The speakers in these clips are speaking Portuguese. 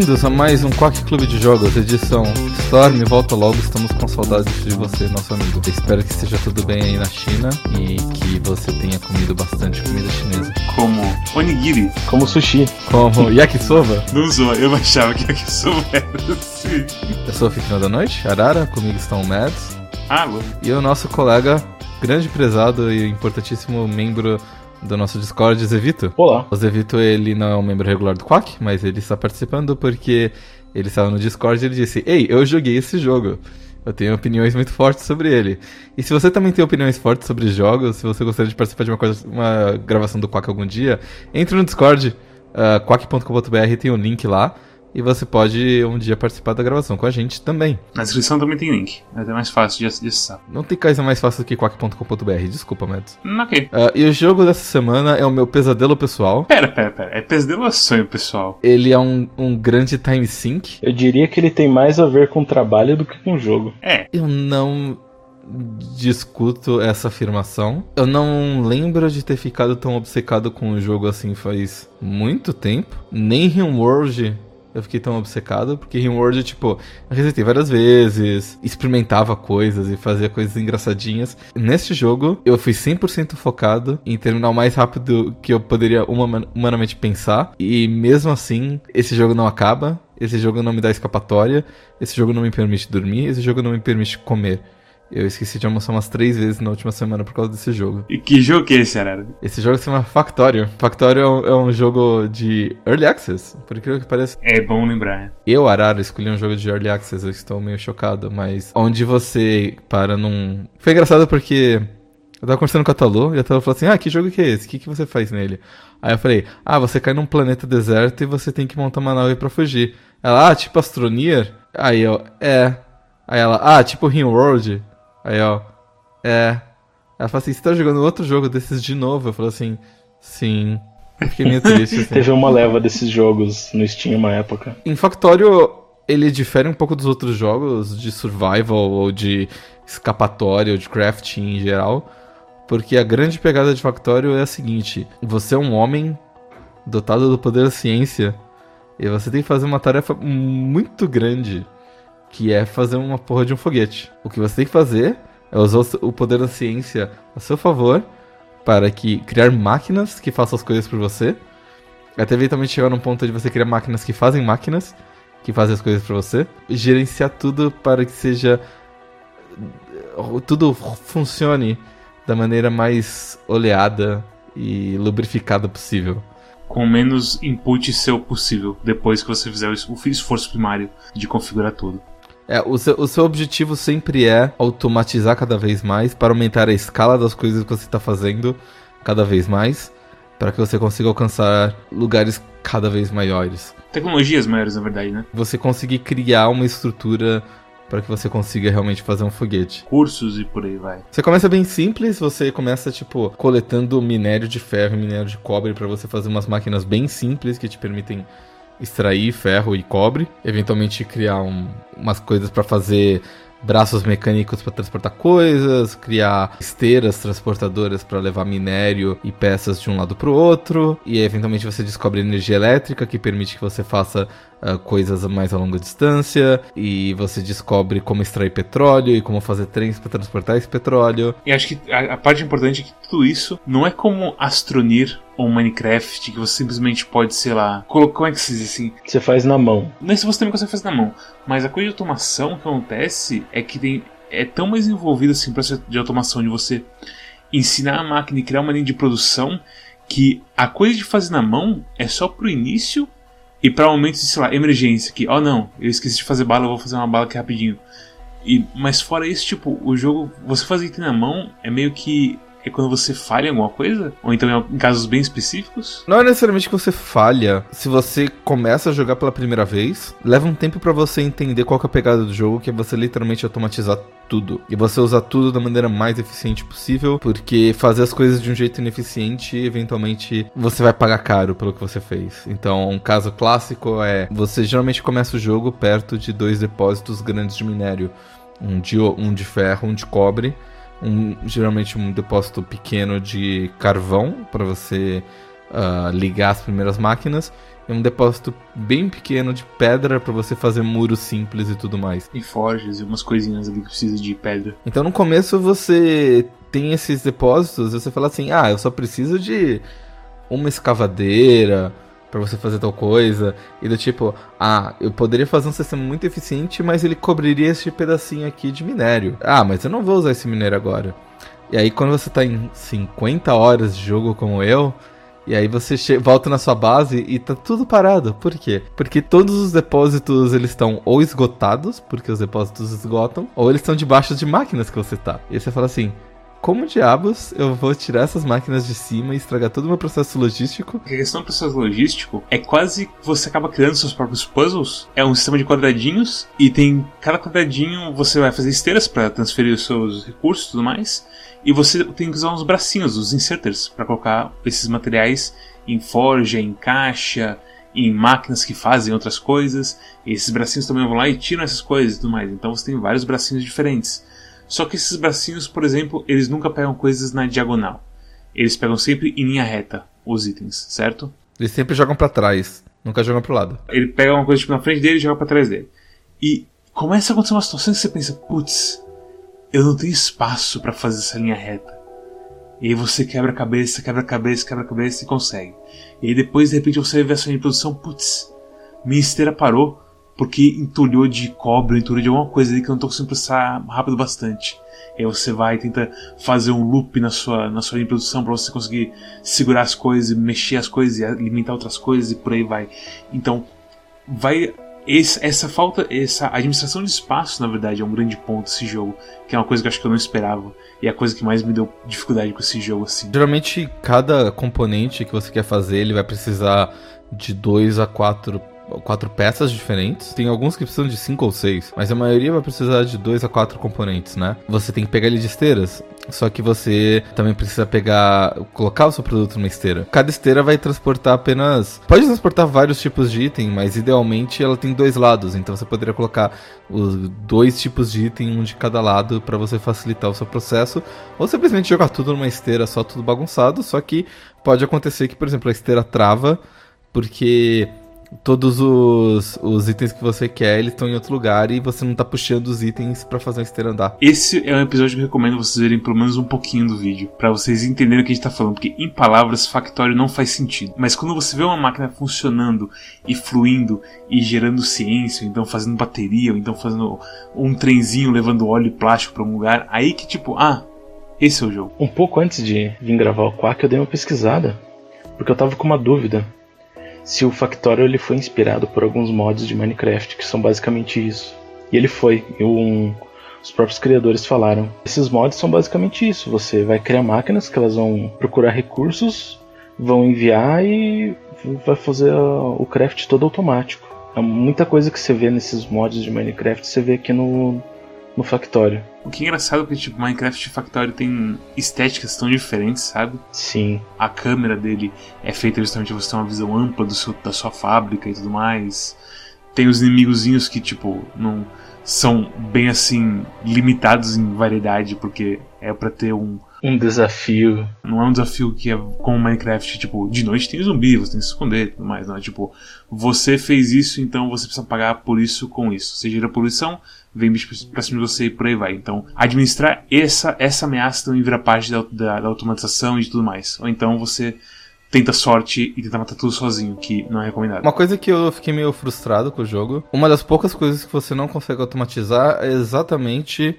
Bem-vindos a mais um Quack Clube de Jogos, edição Storm. Volta logo, estamos com saudades de você, nosso amigo. espero que esteja tudo bem aí na China e que você tenha comido bastante comida chinesa. Como onigiri. Como sushi. Como yakisoba. Não usou, eu achava que yakisoba era assim. Eu sou o da Noite, Arara, comigo estão o Mads. Água. E o nosso colega, grande prezado e importantíssimo membro do nosso Discord, Zevito. Olá. O Zevito, ele não é um membro regular do Quack, mas ele está participando porque ele estava no Discord e ele disse: Ei, eu joguei esse jogo. Eu tenho opiniões muito fortes sobre ele. E se você também tem opiniões fortes sobre jogos, se você gostaria de participar de uma, coisa, uma gravação do Quack algum dia, entre no Discord, uh, quack.com.br, tem um link lá. E você pode um dia participar da gravação com a gente também. Na descrição também tem link. É até mais fácil de acessar. Não tem coisa mais fácil do que quack.com.br. Desculpa, Mads. Ok. Uh, e o jogo dessa semana é o meu pesadelo pessoal. Pera, pera, pera. É pesadelo ou sonho pessoal? Ele é um, um grande time sync. Eu diria que ele tem mais a ver com trabalho do que com jogo. É. Eu não discuto essa afirmação. Eu não lembro de ter ficado tão obcecado com o jogo assim faz muito tempo. Nem Rimworld eu fiquei tão obcecado, porque Rimworld, tipo, eu resetei várias vezes, experimentava coisas e fazia coisas engraçadinhas. Neste jogo, eu fui 100% focado em terminar o mais rápido que eu poderia humanamente pensar, e mesmo assim, esse jogo não acaba, esse jogo não me dá escapatória, esse jogo não me permite dormir, esse jogo não me permite comer. Eu esqueci de almoçar umas três vezes na última semana por causa desse jogo. E que jogo que é esse, Arara? Esse jogo se chama Factorio. Factorio é um, é um jogo de Early Access, por incrível que pareça. É bom lembrar. Eu, Arara, escolhi um jogo de Early Access, eu estou meio chocado, mas onde você para num... Foi engraçado porque eu tava conversando com a Talu e a Talu falou assim, ah, que jogo que é esse? O que, que você faz nele? Aí eu falei, ah, você cai num planeta deserto e você tem que montar uma nave pra fugir. Ela, ah, tipo Astronier? Aí eu, é. Aí ela, ah, tipo Rimworld? Aí, ó. É. Ela falou assim: você tá jogando outro jogo desses de novo? Eu falei assim: sim. Fiquei meio triste. Assim. Teve uma leva desses jogos no Steam uma época. Em Factorio, ele difere um pouco dos outros jogos de survival ou de escapatória ou de crafting em geral. Porque a grande pegada de Factorio é a seguinte: você é um homem dotado do poder da ciência e você tem que fazer uma tarefa muito grande que é fazer uma porra de um foguete. O que você tem que fazer é usar o poder da ciência a seu favor para que criar máquinas que façam as coisas por você. Até eventualmente chegar num ponto de você criar máquinas que fazem máquinas, que fazem as coisas para você. Gerenciar tudo para que seja. Tudo funcione da maneira mais oleada e lubrificada possível. Com menos input seu possível, depois que você fizer o esforço primário de configurar tudo. É, o seu, o seu objetivo sempre é automatizar cada vez mais para aumentar a escala das coisas que você está fazendo cada vez mais, para que você consiga alcançar lugares cada vez maiores. Tecnologias maiores, na verdade, né? Você conseguir criar uma estrutura para que você consiga realmente fazer um foguete. Cursos e por aí vai. Você começa bem simples, você começa tipo coletando minério de ferro, minério de cobre para você fazer umas máquinas bem simples que te permitem extrair ferro e cobre, eventualmente criar um, umas coisas para fazer braços mecânicos para transportar coisas, criar esteiras transportadoras para levar minério e peças de um lado para o outro, e eventualmente você descobre energia elétrica que permite que você faça uh, coisas a mais a longa distância, e você descobre como extrair petróleo e como fazer trens para transportar esse petróleo. E acho que a, a, parte importante é que tudo isso não é como Astronir ou Minecraft, que você simplesmente pode, sei lá, como é que se diz assim? Você faz na mão. Não é se você também consegue fazer na mão, mas a coisa de automação que acontece é que tem, é tão mais envolvido assim, processo de automação de você ensinar a máquina e criar uma linha de produção que a coisa de fazer na mão é só pro início e para momentos de, sei lá, emergência. Que, oh não, eu esqueci de fazer bala, eu vou fazer uma bala aqui rapidinho. E, mas fora isso, tipo, o jogo, você fazer item na mão é meio que é quando você falha em alguma coisa? Ou então em casos bem específicos? Não é necessariamente que você falha. Se você começa a jogar pela primeira vez, leva um tempo para você entender qual é a pegada do jogo, que é você literalmente automatizar tudo. E você usar tudo da maneira mais eficiente possível, porque fazer as coisas de um jeito ineficiente, eventualmente você vai pagar caro pelo que você fez. Então, um caso clássico é: você geralmente começa o jogo perto de dois depósitos grandes de minério. Um de, um de ferro, um de cobre um, geralmente um depósito pequeno de carvão para você uh, ligar as primeiras máquinas e um depósito bem pequeno de pedra para você fazer muros simples e tudo mais. E forjas e umas coisinhas ali que precisa de pedra. Então no começo você tem esses depósitos, você fala assim: "Ah, eu só preciso de uma escavadeira para você fazer tal coisa". E do tipo: "Ah, eu poderia fazer um sistema muito eficiente, mas ele cobriria esse pedacinho aqui de minério". Ah, mas eu não vou usar esse minério agora. E aí quando você tá em 50 horas de jogo como eu, e aí você volta na sua base e tá tudo parado. Por quê? Porque todos os depósitos eles estão ou esgotados, porque os depósitos esgotam, ou eles estão debaixo de máquinas que você tá. E você fala assim: como diabos eu vou tirar essas máquinas de cima e estragar todo o meu processo logístico? A questão do processo logístico é quase você acaba criando seus próprios puzzles. É um sistema de quadradinhos e tem cada quadradinho você vai fazer esteiras para transferir os seus recursos e tudo mais. E você tem que usar uns bracinhos, os inserters, para colocar esses materiais em forja, em caixa, em máquinas que fazem outras coisas. E esses bracinhos também vão lá e tiram essas coisas e tudo mais. Então você tem vários bracinhos diferentes. Só que esses bracinhos, por exemplo, eles nunca pegam coisas na diagonal. Eles pegam sempre em linha reta os itens, certo? Eles sempre jogam para trás, nunca jogam pro lado. Ele pega uma coisa tipo na frente dele e joga para trás dele. E começa a acontecer uma situação que você pensa, putz, eu não tenho espaço para fazer essa linha reta. E aí você quebra a cabeça, quebra a cabeça, quebra a cabeça e consegue. E aí depois de repente você vê a sua reprodução, putz, minha esteira parou porque entulhou de cobre, entulhou de alguma coisa ali que eu não tô conseguindo processar rápido bastante. Aí você vai e tenta fazer um loop na sua, na sua reprodução para você conseguir segurar as coisas, mexer as coisas e alimentar outras coisas e por aí vai. Então, vai esse, essa falta, essa administração de espaço, na verdade, é um grande ponto desse jogo, que é uma coisa que eu acho que eu não esperava e é a coisa que mais me deu dificuldade com esse jogo assim. Geralmente, cada componente que você quer fazer, ele vai precisar de dois a quatro quatro peças diferentes. Tem alguns que precisam de cinco ou seis, mas a maioria vai precisar de dois a quatro componentes, né? Você tem que pegar ele de esteiras, só que você também precisa pegar, colocar o seu produto numa esteira. Cada esteira vai transportar apenas, pode transportar vários tipos de item, mas idealmente ela tem dois lados, então você poderia colocar os dois tipos de item, um de cada lado, para você facilitar o seu processo, ou simplesmente jogar tudo numa esteira, só tudo bagunçado. Só que pode acontecer que, por exemplo, a esteira trava porque todos os, os itens que você quer, eles estão em outro lugar e você não tá puxando os itens para fazer a esteira andar. Esse é um episódio que eu recomendo vocês verem pelo menos um pouquinho do vídeo, para vocês entenderem o que a gente tá falando, porque em palavras Factório não faz sentido. Mas quando você vê uma máquina funcionando e fluindo e gerando ciência, então fazendo bateria, ou então fazendo um trenzinho levando óleo e plástico para um lugar, aí que tipo, ah, esse é o jogo. Um pouco antes de vir gravar o Quack, eu dei uma pesquisada, porque eu tava com uma dúvida se o Factorial ele foi inspirado por alguns mods de Minecraft que são basicamente isso. E ele foi. Um, os próprios criadores falaram. Esses mods são basicamente isso. Você vai criar máquinas que elas vão procurar recursos, vão enviar e vai fazer o craft todo automático. É muita coisa que você vê nesses mods de Minecraft, você vê aqui no, no Factório. O que é engraçado é que tipo, Minecraft e Factorio tem estéticas tão diferentes, sabe? Sim. A câmera dele é feita justamente pra você ter uma visão ampla do seu, da sua fábrica e tudo mais. Tem os inimigozinhos que, tipo, não são bem assim limitados em variedade, porque é para ter um um desafio. Não é um desafio que é como Minecraft, tipo, de noite tem zumbi, você tem que se esconder e tudo mais. Não é tipo, você fez isso, então você precisa pagar por isso com isso. Você gera poluição, vem bicho pra cima de você e por aí vai. Então, administrar essa, essa ameaça também vira parte da, da, da automatização e tudo mais. Ou então você tenta sorte e tenta matar tudo sozinho, que não é recomendado. Uma coisa que eu fiquei meio frustrado com o jogo, uma das poucas coisas que você não consegue automatizar é exatamente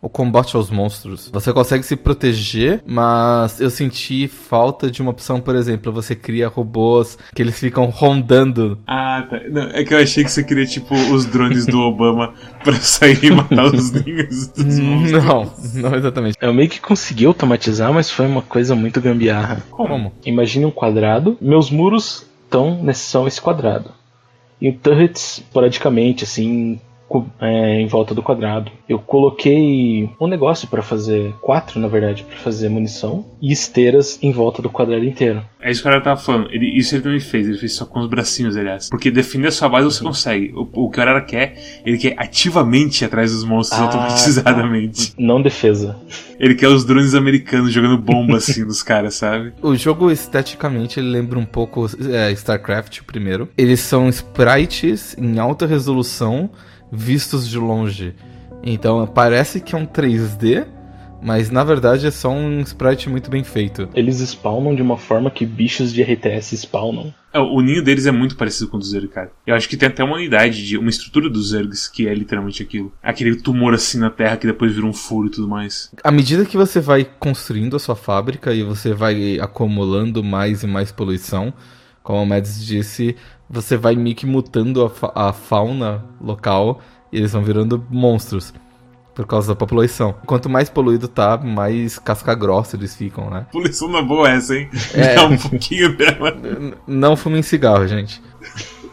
o combate aos monstros. Você consegue se proteger, mas eu senti falta de uma opção, por exemplo, você cria robôs que eles ficam rondando. Ah, tá. Não, é que eu achei que você queria, tipo, os drones do Obama pra sair e matar os ninhos dos monstros. Não, não exatamente. Eu meio que consegui automatizar, mas foi uma coisa muito gambiarra. Como? Imagine um quadrado, meus muros estão nesse, são esse quadrado. E o turrets, esporadicamente, assim, é, em volta do quadrado. Eu coloquei um negócio para fazer quatro, na verdade, para fazer munição e esteiras em volta do quadrado inteiro. É isso que o cara tava falando. Ele, isso ele também fez. Ele fez só com os bracinhos, aliás. Porque defender a sua base você consegue. O, o que o cara quer, ele quer ativamente ir atrás dos monstros Ah, automatizadamente. Não defesa. Ele quer os drones americanos jogando bomba assim nos caras, sabe? O jogo esteticamente ele lembra um pouco é, StarCraft, o primeiro. Eles são sprites em alta resolução vistos de longe. Então parece que é um 3D, mas na verdade é só um sprite muito bem feito. Eles spawnam de uma forma que bichos de RTS spawnam. É, o ninho deles é muito parecido com o do Zerg, cara. Eu acho que tem até uma unidade, de uma estrutura dos Zergs que é literalmente aquilo. Aquele tumor assim na terra que depois vira um furo e tudo mais. À medida que você vai construindo a sua fábrica e você vai acumulando mais e mais poluição, como o Mads disse, você vai meio que mutando a, fa a fauna local e eles vão virando monstros. Por causa da poluição. Quanto mais poluído tá, mais casca grossa eles ficam, né? Poluição na boa essa, hein? É. Dá um pouquinho dela. Não fumem cigarro, gente.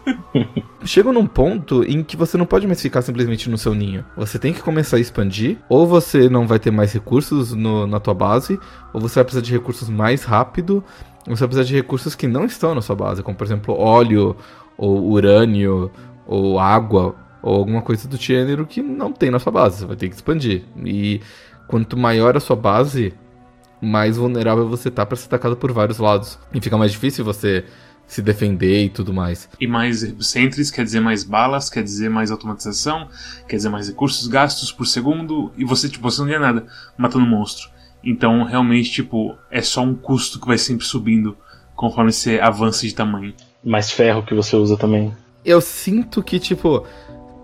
Chega num ponto em que você não pode mais ficar simplesmente no seu ninho. Você tem que começar a expandir, ou você não vai ter mais recursos no- na tua base, ou você vai precisar de recursos mais rápido, você vai precisar de recursos que não estão na sua base, como por exemplo óleo, ou urânio, ou água, ou alguma coisa do gênero que não tem na sua base. Você vai ter que expandir. E quanto maior a sua base, mais vulnerável você tá para ser atacado por vários lados. E fica mais difícil você se defender e tudo mais. E mais centres quer dizer mais balas, quer dizer mais automatização, quer dizer mais recursos gastos por segundo, e você, tipo, você não ganha nada matando um monstro. Então, realmente, tipo, é só um custo que vai sempre subindo conforme você avança de tamanho. Mais ferro que você usa também. Eu sinto que, tipo,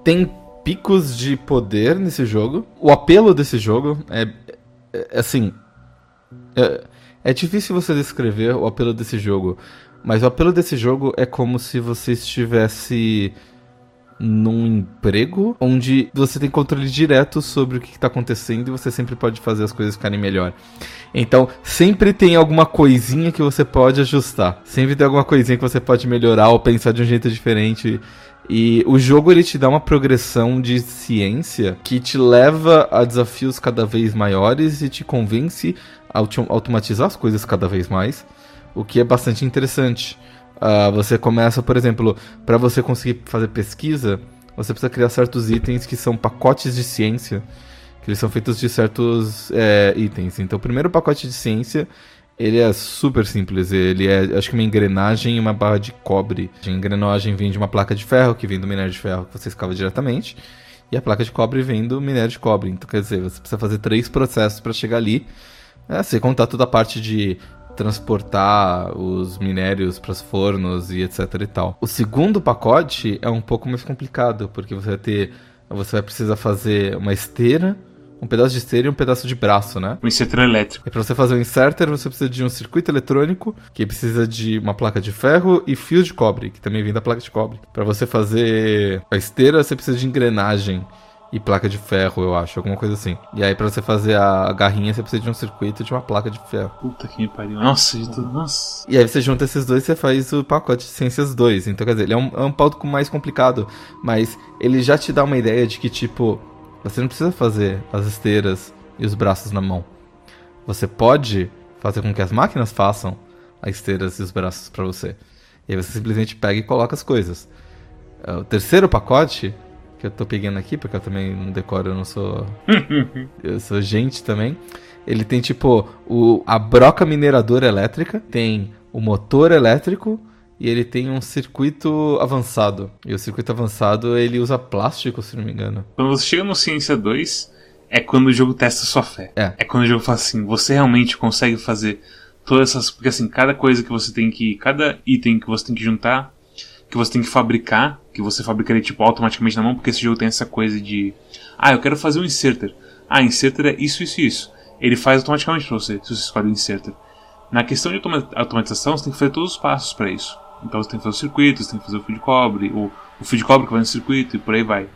tem picos de poder nesse jogo. O apelo desse jogo é, é- assim. É, é difícil você descrever o apelo desse jogo. Mas o apelo desse jogo é como se você estivesse num emprego onde você tem controle direto sobre o que está acontecendo e você sempre pode fazer as coisas ficarem melhor. Então, sempre tem alguma coisinha que você pode ajustar. Sempre tem alguma coisinha que você pode melhorar ou pensar de um jeito diferente. E o jogo ele te dá uma progressão de ciência que te leva a desafios cada vez maiores e te convence a auto- automatizar as coisas cada vez mais, o que é bastante interessante. Ah, você começa, por exemplo, para você conseguir fazer pesquisa, você precisa criar certos itens que são pacotes de ciência, que eles são feitos de certos é, itens. Então, o primeiro pacote de ciência ele é super simples. Ele é, acho que uma engrenagem e uma barra de cobre. A engrenagem vem de uma placa de ferro, que vem do minério de ferro que você escava diretamente. E a placa de cobre vem do minério de cobre. Então, quer dizer, você precisa fazer três processos para chegar ali. É, sem contar toda a parte de transportar os minérios para os fornos e etc e tal. O segundo pacote é um pouco mais complicado, porque você vai ter, você vai precisar fazer uma esteira, um pedaço de esteira e um pedaço de braço, né? Um insetor elétrico. E para você fazer um inserter, você precisa de um circuito eletrônico, que precisa de uma placa de ferro e fios de cobre, que também vem da placa de cobre. Para você fazer a esteira, você precisa de engrenagem e placa de ferro, eu acho, alguma coisa assim. E aí para você fazer a garrinha, você precisa de um circuito e de uma placa de ferro. Puta que me pariu. Nossa, de tudo. Nossa. E aí você junta esses dois e você faz o pacote de ciências 2. Então, quer dizer, ele é um, é um mais complicado, mas ele já te dá uma ideia de que, tipo, você não precisa fazer as esteiras e os braços na mão. Você pode fazer com que as máquinas façam as esteiras e os braços pra você. E aí você simplesmente pega e coloca as coisas. É, O terceiro pacote, que eu tô pegando aqui, porque eu também não decoro, eu não sou. eu sou gente também. Ele tem tipo o, a broca mineradora elétrica, tem o motor elétrico e ele tem um circuito avançado. E o circuito avançado ele usa plástico, se não me engano. Quando você chega no Ciência 2, é quando o jogo testa sua fé. É. quando o jogo fala assim, você realmente consegue fazer todas essas. Porque assim, cada coisa que você tem que. Cada item que você tem que juntar, que você tem que fabricar, que você fabricaria tipo automaticamente na mão, porque esse jogo tem essa coisa de. Ah, eu quero fazer um inserter. Ah, inserter é isso, isso e isso. Ele faz automaticamente pra você, se você escolhe o inserter. Na questão de automa- automatização, você tem que fazer todos os passos para isso. Então você tem que fazer o circuito, você tem que fazer o fio de cobre, o, o fio de cobre que vai no circuito e por aí vai.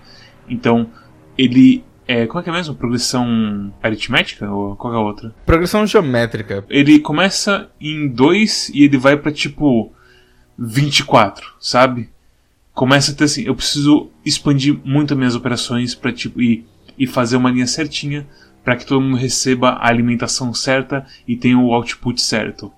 Então, ele. É, qual é que é mesmo? Progressão aritmética? Ou qual é a outra? Progressão geométrica. Ele começa em 2 e ele vai pra tipo 24, sabe? Começa a ter assim, eu preciso expandir muito as minhas operações para tipo e, e fazer uma linha certinha para que todo mundo receba a alimentação certa e tenha o output certo.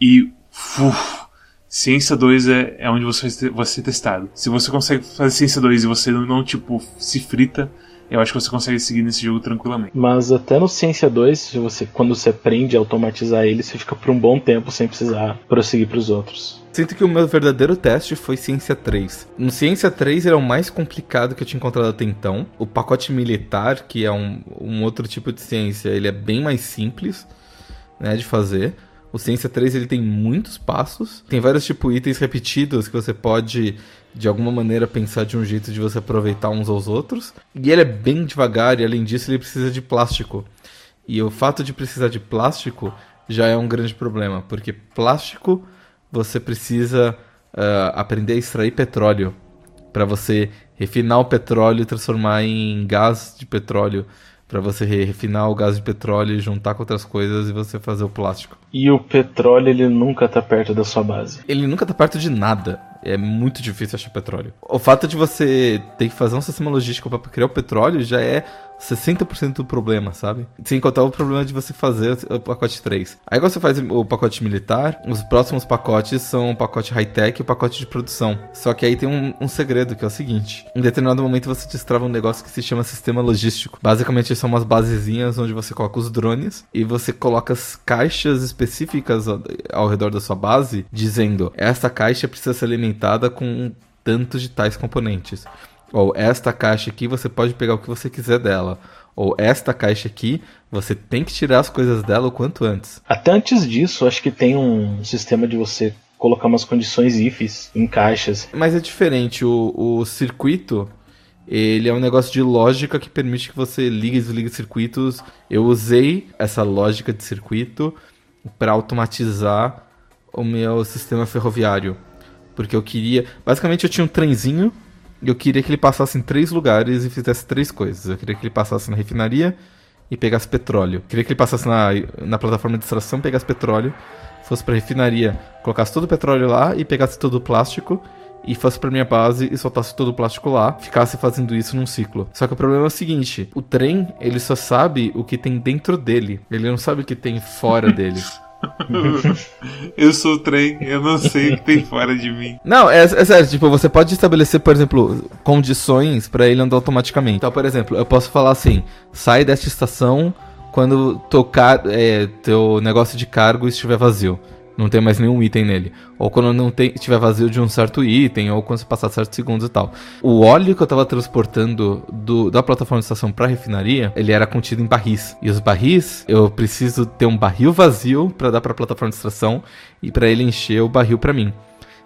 E uf, Ciência 2 é, é onde você vai ser testado. Se você consegue fazer Ciência 2 e você não, tipo, se frita, eu acho que você consegue seguir nesse jogo tranquilamente. Mas até no Ciência 2, você, quando você aprende a automatizar ele, você fica por um bom tempo sem precisar prosseguir para os outros. Sinto que o meu verdadeiro teste foi Ciência 3. No Ciência 3 ele é o mais complicado que eu tinha encontrado até então. O pacote militar, que é um, um outro tipo de ciência, ele é bem mais simples né, de fazer. O Ciência 3 ele tem muitos passos, tem vários tipo itens repetidos que você pode de alguma maneira pensar de um jeito de você aproveitar uns aos outros. E ele é bem devagar e além disso ele precisa de plástico. E o fato de precisar de plástico já é um grande problema, porque plástico você precisa uh, aprender a extrair petróleo para você refinar o petróleo e transformar em gás de petróleo para você refinar o gás de petróleo e juntar com outras coisas e você fazer o plástico. E o petróleo ele nunca tá perto da sua base. Ele nunca tá perto de nada. É muito difícil achar petróleo. O fato de você ter que fazer um sistema logístico para criar o petróleo já é 60% do problema, sabe? Sem contar o problema de você fazer o pacote 3. Aí quando você faz o pacote militar, os próximos pacotes são o pacote high-tech e o pacote de produção. Só que aí tem um, um, segredo, que é o seguinte. Em determinado momento você destrava um negócio que se chama sistema logístico. Basicamente são umas basezinhas onde você coloca os drones e você coloca as caixas específicas ao, ao redor da sua base, dizendo, esta caixa precisa ser alimentada com tantos de tais componentes. Ou esta caixa aqui você pode pegar o que você quiser dela. Ou esta caixa aqui, você tem que tirar as coisas dela o quanto antes. Até antes disso, acho que tem um sistema de você colocar umas condições ifs em caixas. Mas é diferente, o, o circuito, ele é um negócio de lógica que permite que você ligue e desligue circuitos. Eu usei essa lógica de circuito para automatizar o meu sistema ferroviário. Porque eu queria. Basicamente, eu tinha um trenzinho eu queria que ele passasse em três lugares e fizesse três coisas. Eu queria que ele passasse na refinaria e pegasse petróleo. Eu queria que ele passasse na, na plataforma de extração, pegasse petróleo, fosse pra refinaria, colocasse todo o petróleo lá e pegasse todo o plástico e fosse pra minha base e soltasse todo o plástico lá, ficasse fazendo isso num ciclo. Só que o problema é o seguinte: o trem, ele só sabe o que tem dentro dele, ele não sabe o que tem fora dele. eu sou o trem, eu não sei o que tem fora de mim. Não, é, é sério, tipo, você pode estabelecer, por exemplo, condições para ele andar automaticamente. Então, por exemplo, eu posso falar assim: sai desta estação quando tocar é, teu negócio de cargo estiver vazio não tem mais nenhum item nele. Ou quando não tem, estiver vazio de um certo item, ou quando você passar certos segundos e tal. O óleo que eu estava transportando do, da plataforma de estação para a refinaria, ele era contido em barris. E os barris, eu preciso ter um barril vazio para dar para a plataforma de extração e para ele encher o barril para mim.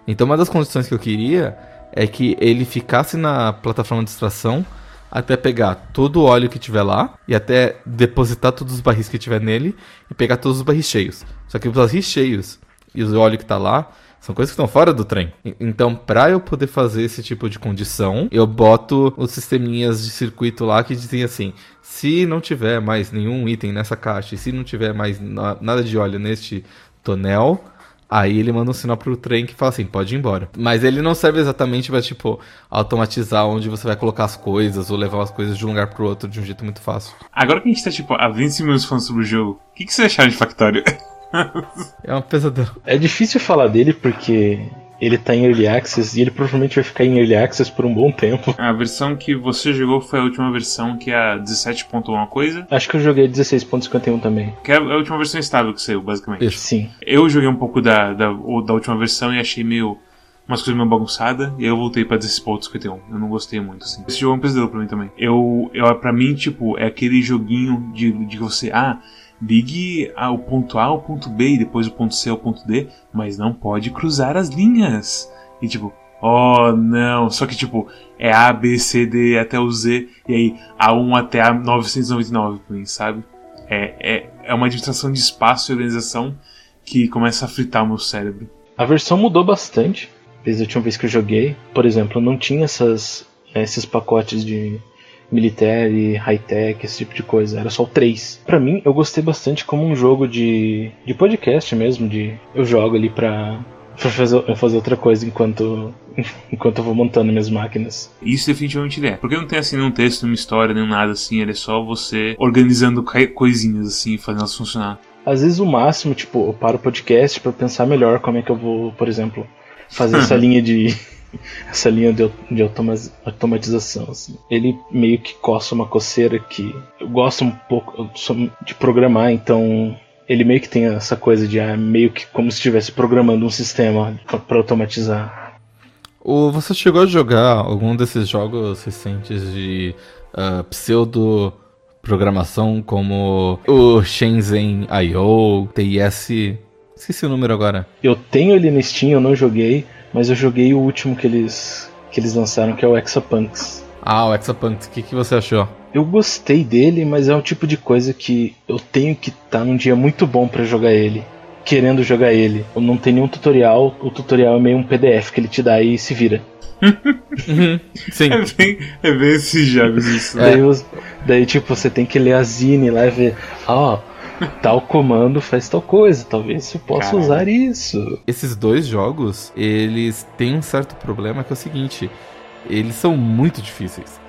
Então uma das condições que eu queria é que ele ficasse na plataforma de extração até pegar todo o óleo que tiver lá e até depositar todos os barris que tiver nele e pegar todos os barris cheios. Só que os barris cheios e o óleo que tá lá são coisas que estão fora do trem. Então, para eu poder fazer esse tipo de condição, eu boto os sisteminhas de circuito lá que dizem assim: se não tiver mais nenhum item nessa caixa, e se não tiver mais nada de óleo neste tonel, Aí ele manda um sinal pro trem que fala assim, pode ir embora. Mas ele não serve exatamente pra, tipo, automatizar onde você vai colocar as coisas ou levar as coisas de um lugar pro outro de um jeito muito fácil. Agora que a gente tá, tipo, há 20 minutos falando sobre o jogo, o que, que você acharam de Factorio? é um pesadelo. É difícil falar dele porque ele tá em Early Access e ele provavelmente vai ficar em Early Access por um bom tempo. A versão que você jogou foi a última versão, que é a 17.1 coisa? Acho que eu joguei 16.51 também. Que é a última versão estável que saiu, basicamente. Isso. Sim. Eu joguei um pouco da, da, da última versão e achei meio umas coisas meio bagunçadas, e aí eu voltei pra 16.51. Eu não gostei muito, assim. Esse jogo é um pesadelo pra mim também. Eu, eu, pra mim, tipo, é aquele joguinho de, de você, ah, ligue ao ponto A ao ponto B e depois o ponto C ao ponto D, mas não pode cruzar as linhas. E tipo, oh não, só que tipo, é A, B, C, D até o Z, e aí A1 até A 999 pra mim, sabe? É, é, é uma administração de espaço e organização que começa a fritar o meu cérebro. A versão mudou bastante, desde a última vez que eu joguei. Por exemplo, não tinha essas, esses pacotes de militar e high-tech, esse tipo de coisa. Era só o 3. Para mim, eu gostei bastante como um jogo de, de podcast mesmo, de eu jogo ali pra pra fazer, fazer outra coisa enquanto, enquanto eu vou montando minhas máquinas. Isso definitivamente ele é. Porque não tem assim nenhum texto, nenhuma história, nem nada assim, ele é só você organizando coisinhas assim, fazendo elas funcionar. Às vezes o máximo, tipo, eu paro o podcast para pensar melhor como é que eu vou, por exemplo, fazer essa linha de. Essa linha de, de automatização. Assim. Ele meio que coça uma coceira que eu gosto um pouco de programar, então ele meio que tem essa coisa de ah, meio que como se estivesse programando um sistema para automatizar. O, você chegou a jogar algum desses jogos recentes de uh, pseudo programação como o Shenzhen I.O., TIS, esqueci o número agora. Eu tenho ele no Steam, eu não joguei, mas eu joguei o último que eles que eles lançaram, que é o Exapunks. Ah, o Exapunks, o que, que você achou? Eu gostei dele, mas é um tipo de coisa que eu tenho que estar tá num dia muito bom para jogar ele. Querendo jogar ele. Eu não tem nenhum tutorial, o tutorial é meio um PDF que ele te dá e se vira. Uhum. Sim. É bem, é bem esses jogos isso. Daí, daí, tipo, você tem que ler a Zine lá e ver, ó, oh, tal comando faz tal coisa, talvez eu possa Caramba. usar isso. Esses dois jogos, eles têm um certo problema que é o seguinte, eles são muito difíceis.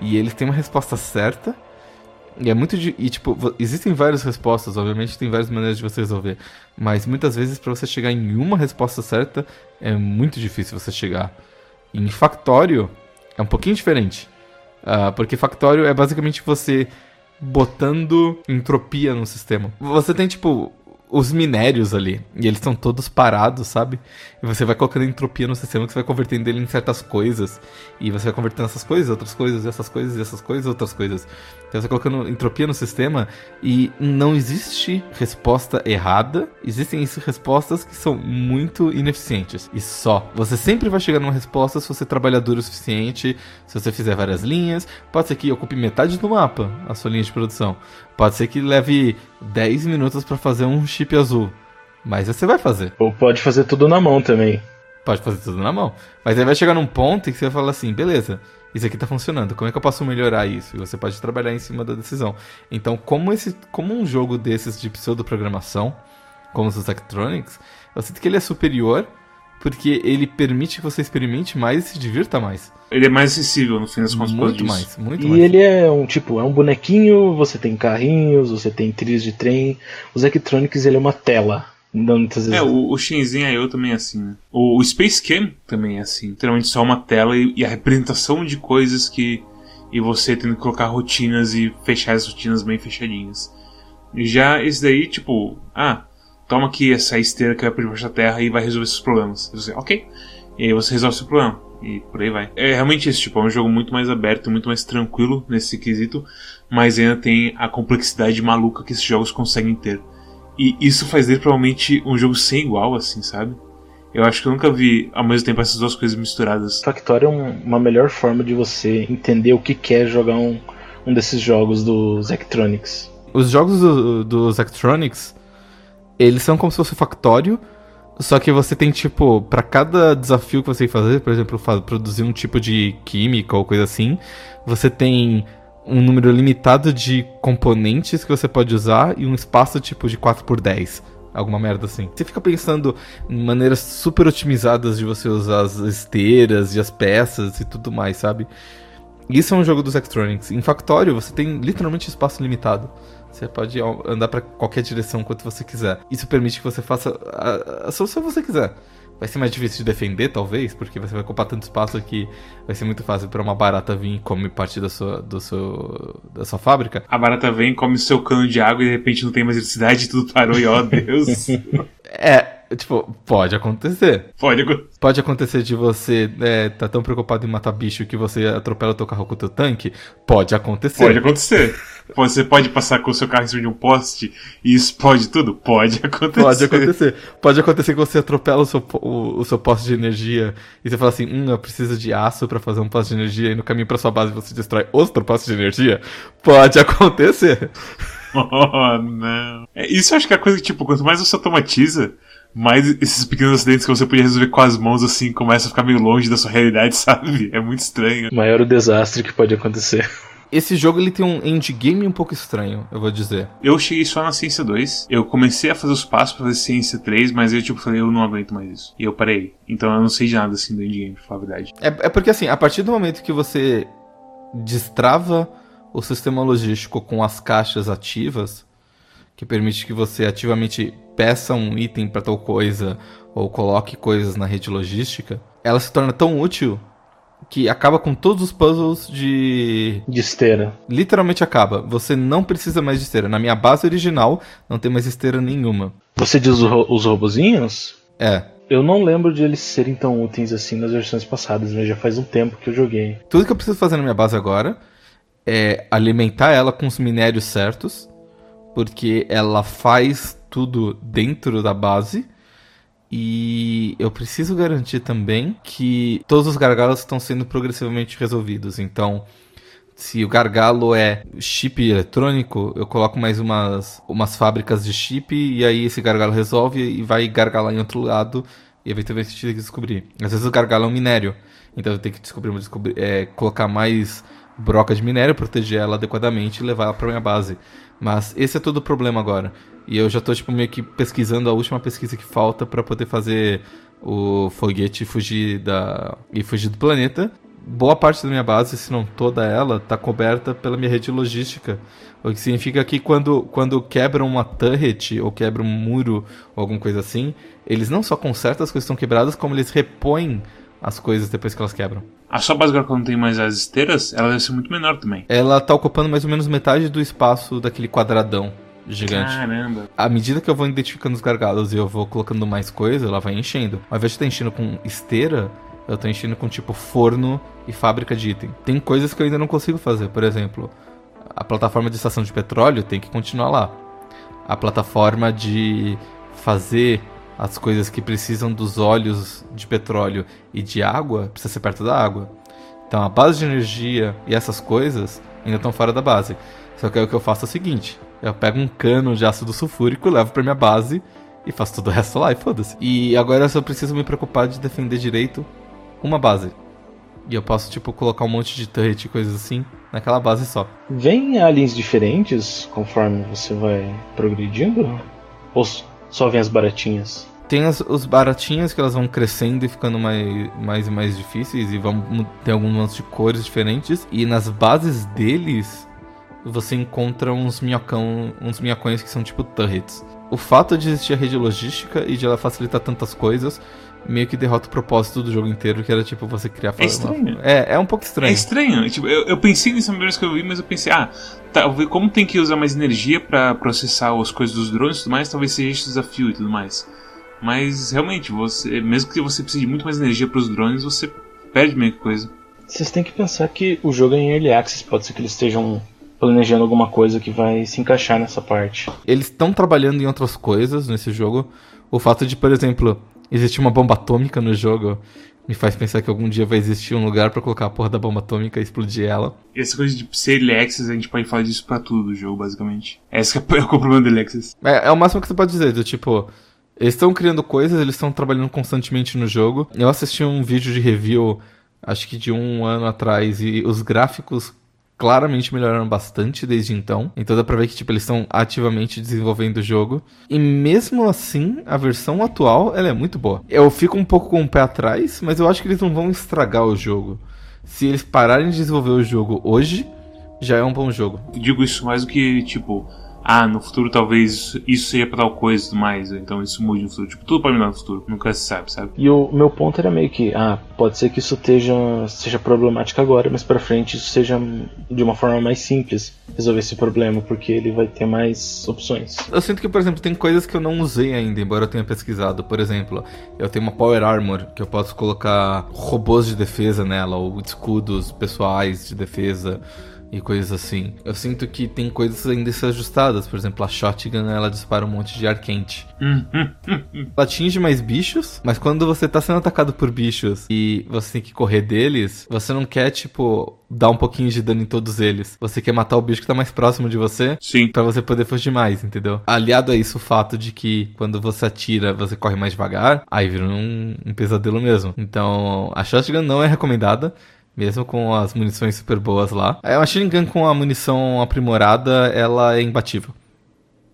E eles têm uma resposta certa. E é muito de, e tipo, existem várias respostas, obviamente tem várias maneiras de você resolver, mas muitas vezes para você chegar em uma resposta certa é muito difícil você chegar. Em Factório é um pouquinho diferente. Uh, porque Factório é basicamente você botando entropia no sistema. Você tem, tipo, os minérios ali. E eles estão todos parados, sabe? E você vai colocando entropia no sistema que você vai convertendo ele em certas coisas. E você vai convertendo essas coisas, outras coisas, essas coisas, essas coisas, outras coisas. Então você vai colocando entropia no sistema e não existe resposta errada. Existem respostas que são muito ineficientes. E só. Você sempre vai chegar numa resposta se você trabalhar duro o suficiente, se você fizer várias linhas. Pode ser que ocupe metade do mapa a sua linha de produção. Pode ser que leve 10 minutos para fazer um chip azul. Mas você vai fazer. Ou pode fazer tudo na mão também. Pode fazer tudo na mão. Mas aí vai chegar num ponto em que você vai falar assim, beleza, isso aqui tá funcionando. Como é que eu posso melhorar isso? E você pode trabalhar em cima da decisão. Então, como esse, como um jogo desses de pseudo-programação, como os Electronics, eu sinto que ele é superior porque ele permite que você experimente mais e se divirta mais. Ele é mais acessível no fim das contas. Muito mais, muito e mais. E ele é um tipo, é um bonequinho, você tem carrinhos, você tem trilhos de trem. Os Electronics ele é uma tela. Não, muitas vezes... É, o, o Shenzhen IO também é assim, né? O, o Space Cam também é assim. Literalmente só uma tela e, e, a representação de coisas que. E você tendo que colocar rotinas e fechar as rotinas bem fechadinhas. Já esse daí, tipo, ah, toma aqui essa esteira que vai por debaixo da terra e vai resolver esses problemas. Você, ok. E aí você resolve esse problema. E por aí vai. É realmente isso, tipo, é um jogo muito mais aberto, muito mais tranquilo nesse quesito, mas ainda tem a complexidade maluca que esses jogos conseguem ter. E isso faz dele provavelmente um jogo sem igual, assim, sabe? Eu acho que eu nunca vi ao mesmo tempo essas duas coisas misturadas. Factorio é um, uma melhor forma de você entender o que quer jogar um, um desses jogos dos Electronics. Os jogos do, dos Electronics, eles são como se fosse Factório, só que você tem, tipo, para cada desafio que você fazer, por exemplo, produzir um tipo de química ou coisa assim, você tem um número limitado de componentes que você pode usar e um espaço tipo de 4 por 10 alguma merda assim. Você fica pensando em maneiras super otimizadas de você usar as esteiras e as peças e tudo mais, sabe? Isso é um jogo dos Electronics. Em Factorio, você tem literalmente espaço limitado. Você pode andar para qualquer direção quanto você quiser. Isso permite que você faça a, a solução que você quiser. Vai ser mais difícil de defender, talvez, porque você vai ocupar tanto espaço que vai ser muito fácil para uma barata vir e comer parte da sua, do seu, da sua fábrica. A barata vem, come o seu cano de água e de repente não tem mais eletricidade e tudo parou e ó Deus. é, Tipo, pode acontecer. Pode acontecer. Pode acontecer de você é, tá tão preocupado em matar bicho que você atropela o teu carro com o teu tanque. Pode acontecer. Pode acontecer. Você pode passar com o seu carro em cima de um poste e explode tudo? Pode acontecer. Pode acontecer. Pode acontecer que você atropela o seu, o, o seu poste de energia e você fala assim, hum, eu preciso de aço para fazer um poste de energia e no caminho para sua base você destrói outro poste de energia. Pode acontecer. Oh, não. É, isso eu acho que é a coisa que, tipo, quanto mais você automatiza, mais esses pequenos acidentes que você podia resolver com as mãos, assim, começam a ficar meio longe da sua realidade, sabe? É muito estranho. Maior o desastre que pode acontecer. Esse jogo ele tem um endgame um pouco estranho, eu vou dizer. Eu cheguei só na Ciência 2. Eu comecei a fazer os passos pra fazer Ciência 3, mas eu tipo falei, eu não aguento mais isso. E eu parei. Então eu não sei de nada assim do endgame, pra falar a verdade. É, é porque assim, a partir do momento que você destrava o sistema logístico com as caixas ativas, que permite que você ativamente peça um item para tal coisa ou coloque coisas na rede logística, ela se torna tão útil que acaba com todos os puzzles de. De esteira. Literalmente acaba. Você não precisa mais de esteira. Na minha base original, não tem mais esteira nenhuma. Você diz os, ro os robozinhos? É. Eu não lembro de eles serem tão úteis assim nas versões passadas, mas já faz um tempo que eu joguei. Tudo que eu preciso fazer na minha base agora é alimentar ela com os minérios certos, porque ela faz tudo dentro da base. E eu preciso garantir também que todos os gargalos estão sendo progressivamente resolvidos. Então, se o gargalo é chip eletrônico, eu coloco mais umas, umas fábricas de chip e aí esse gargalo resolve e vai gargalar em outro lado e eventualmente a gente tem que descobrir. Às vezes o gargalo é um minério, então eu tenho que descobrir, descobrir é, colocar mais broca de minério, proteger ela adequadamente e levar ela para minha base. Mas esse é todo o problema agora. E eu já tô tipo meio que pesquisando a última pesquisa que falta para poder fazer o foguete fugir da e fugir do planeta. Boa parte da minha base, se não toda ela, tá coberta pela minha rede logística. O que significa que quando, quando quebram uma turret ou quebram um muro ou alguma coisa assim, eles não só consertam as coisas que estão quebradas, como eles repõem as coisas depois que elas quebram. A sua base agora, quando tem mais as esteiras, ela deve ser muito menor também. Ela tá ocupando mais ou menos metade do espaço daquele quadradão gigante. Caramba. À medida que eu vou identificando os gargalos e eu vou colocando mais coisa, ela vai enchendo. Ao invés de estar enchendo com esteira, eu tô enchendo com tipo forno e fábrica de item. Tem coisas que eu ainda não consigo fazer, por exemplo, a plataforma de estação de petróleo tem que continuar lá. A plataforma de fazer as coisas que precisam dos óleos de petróleo e de água precisa ser perto da água. Então a base de energia e essas coisas ainda estão fora da base. Só que aí o que eu faço é o seguinte: eu pego um cano de ácido sulfúrico, levo pra minha base e faço todo o resto lá e foda-se. E agora eu só preciso me preocupar de defender direito uma base. E eu posso, tipo, colocar um monte de turret e coisas assim naquela base só. Vem aliens diferentes conforme você vai progredindo? Ou só vem as baratinhas? Tem as, os baratinhos que elas vão crescendo e ficando mais, mais e mais difíceis e vão ter algumas de cores diferentes. E nas bases deles você encontra uns minhocão, uns minhocões que são tipo turrets. O fato de existir a rede logística e de ela facilitar tantas coisas meio que derrota o propósito do jogo inteiro, que era tipo você criar É estranho. É, é um pouco estranho. É estranho. Tipo, eu, eu pensei nisso na primeira vez que eu vi, mas eu pensei, ah, talvez como tem que usar mais energia pra processar as coisas dos drones e tudo mais, talvez seja esse desafio e tudo mais. Mas realmente, você, mesmo que você precise de muito mais energia pros drones, você perde meio que coisa. Vocês têm que pensar que o jogo é em Early Access, pode ser que eles estejam planejando alguma coisa que vai se encaixar nessa parte. Eles estão trabalhando em outras coisas nesse jogo. O fato de, por exemplo, existir uma bomba atômica no jogo me faz pensar que algum dia vai existir um lugar pra colocar a porra da bomba atômica e explodir ela. E essa coisa de ser Access, a gente pode falar disso pra tudo do jogo, basicamente. Esse que é o problema do Access. É, é o máximo que você pode dizer, do tipo, eles estão criando coisas, eles estão trabalhando constantemente no jogo. Eu assisti um vídeo de review, acho que de um ano atrás, e os gráficos claramente melhoraram bastante desde então. Então dá pra ver que tipo, eles estão ativamente desenvolvendo o jogo. E mesmo assim, a versão atual ela é muito boa. Eu fico um pouco com o pé atrás, mas eu acho que eles não vão estragar o jogo. Se eles pararem de desenvolver o jogo hoje, já é um bom jogo. Digo isso mais do que, tipo, ah, no futuro talvez isso seja pra tal coisa e tudo mais, então isso mude no futuro. Tipo, tudo pode mudar no futuro, nunca se sabe, sabe? E o meu ponto era meio que, ah, pode ser que isso esteja, seja problemático agora, mas pra frente isso seja de uma forma mais simples resolver esse problema, porque ele vai ter mais opções. Eu sinto que, por exemplo, tem coisas que eu não usei ainda, embora eu tenha pesquisado. Por exemplo, eu tenho uma Power Armor que eu posso colocar robôs de defesa nela, ou escudos pessoais de defesa e coisas assim. Eu sinto que tem coisas ainda ser ajustadas. Por exemplo, a Shotgun ela dispara um monte de ar quente. ela atinge mais bichos, mas quando você tá sendo atacado por bichos e você tem que correr deles, você não quer, tipo, dar um pouquinho de dano em todos eles. Você quer matar o bicho que tá mais próximo de você. Sim. Pra você poder fugir mais, entendeu? Aliado a isso, o fato de que quando você atira, você corre mais devagar, aí vira um, um pesadelo mesmo. Então, a Shotgun não é recomendada mesmo com as munições super boas lá. A Machine Gun com a munição aprimorada, ela é imbatível.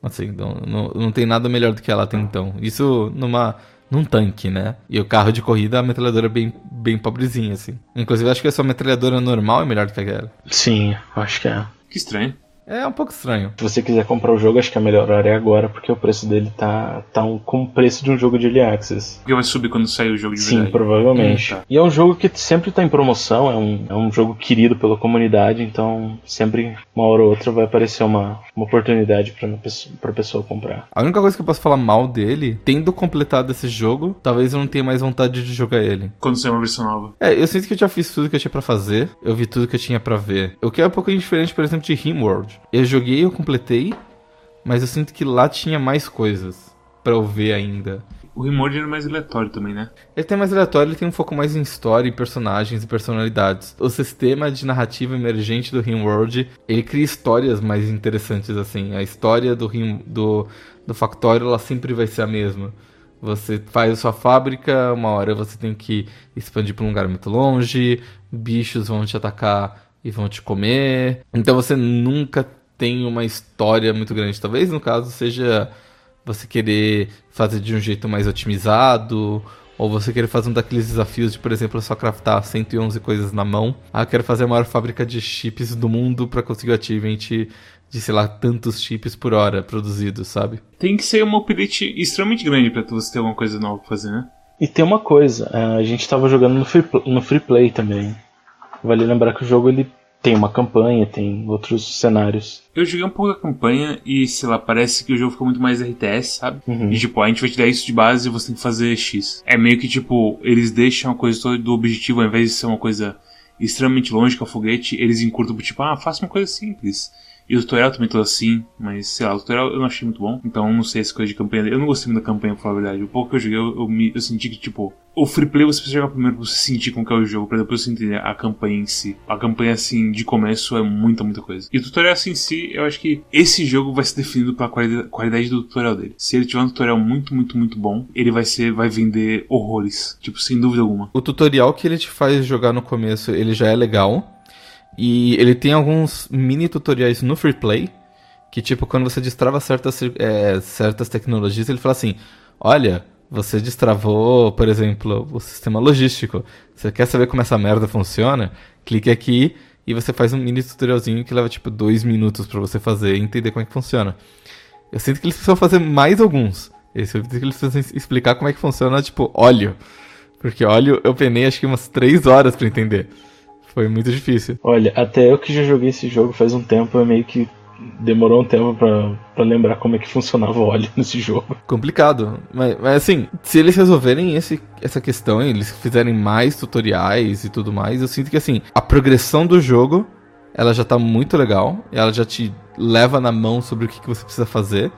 Assim, não, não, não tem nada melhor do que ela tem então. Isso numa num tanque, né? E o carro de corrida, a metralhadora é bem, bem pobrezinha, assim. Inclusive, acho que a sua metralhadora normal é melhor do que aquela. Sim, acho que é. Que estranho. É um pouco estranho. Se você quiser comprar o jogo, acho que a melhor hora é agora, porque o preço dele tá, tá um, com o preço de um jogo de Early Access. Porque vai subir quando sair o jogo de Sim, verdade. provavelmente. Hum, tá. E é um jogo que sempre tá em promoção, é um, é um jogo querido pela comunidade, então sempre, uma hora ou outra, vai aparecer uma, uma oportunidade pra, pessoa, pra pessoa comprar. A única coisa que eu posso falar mal dele, tendo completado esse jogo, talvez eu não tenha mais vontade de jogar ele. Quando sair uma versão nova. É, eu sinto que eu já fiz tudo que eu tinha pra fazer, eu vi tudo que eu tinha pra ver. O que é um pouco diferente, por exemplo, de Rimworld. Eu joguei, eu completei, mas eu sinto que lá tinha mais coisas pra eu ver ainda. O Rimord era mais aleatório também, né? Ele tem mais aleatório, ele tem um foco mais em história, em personagens e personalidades. O sistema de narrativa emergente do Rimworld, ele cria histórias mais interessantes, assim. A história do, Rim, do, do Factório, ela sempre vai ser a mesma. Você faz a sua fábrica, uma hora você tem que expandir para um lugar muito longe, bichos vão te atacar e vão te comer. Então você nunca tem uma história muito grande. Talvez no caso seja você querer fazer de um jeito mais otimizado, ou você querer fazer um daqueles desafios de, por exemplo, só craftar 111 coisas na mão. Ah, eu quero fazer a maior fábrica de chips do mundo para conseguir o achievement de, sei lá, tantos chips por hora produzidos, sabe? Tem que ser uma update extremamente grande pra você ter alguma coisa nova pra fazer, né? E tem uma coisa, eh, a gente tava jogando no free, no free play também. Vale lembrar que o jogo ele tem uma campanha, tem outros cenários. Eu joguei um pouco da campanha e, sei lá, parece que o jogo ficou muito mais RTS, sabe? Uhum. E tipo, a gente vai te dar isso de base e você tem que fazer X. É meio que tipo, eles deixam a coisa toda do objetivo, ao invés de ser uma coisa extremamente longe com a foguete, eles encurtam tipo, ah, faça uma coisa simples. E o tutorial também todo assim, mas sei lá, o tutorial eu não achei muito bom. Então não sei essa coisa de campanha. Eu não gostei muito da campanha, pra falar a verdade. O pouco que eu joguei, eu, eu, me, eu senti que, tipo, o free play você precisa jogar primeiro pra você sentir como que é o jogo, pra depois você entender a campanha em si. A campanha, assim, de começo é muita, muita coisa. E o tutorial, assim, em si, eu acho que esse jogo vai ser definido pela qualidade, qualidade do tutorial dele. Se ele tiver um tutorial muito, muito, muito bom, ele vai ser, vai vender horrores. Tipo, sem dúvida alguma. O tutorial que ele te faz jogar no começo, ele já é legal. E ele tem alguns mini tutoriais no free play. Que, tipo, quando você destrava certas, é, certas tecnologias, ele fala assim: Olha, você destravou, por exemplo, o sistema logístico. Você quer saber como essa merda funciona? Clique aqui e você faz um mini tutorialzinho que leva, tipo, dois minutos pra você fazer e entender como é que funciona. Eu sinto que eles precisam fazer mais alguns. Eu sinto que eles precisam explicar como é que funciona, tipo, óleo. Porque óleo eu penei acho que umas três horas pra entender. Foi muito difícil. Olha, até eu que já joguei esse jogo faz um tempo, eu meio que demorou um tempo pra, pra lembrar como é que funcionava o óleo nesse jogo. Complicado. Mas, mas assim, se eles resolverem esse, essa questão e eles fizerem mais tutoriais e tudo mais, eu sinto que assim, a progressão do jogo, ela já tá muito legal. Ela já te leva na mão sobre o que, que você precisa fazer.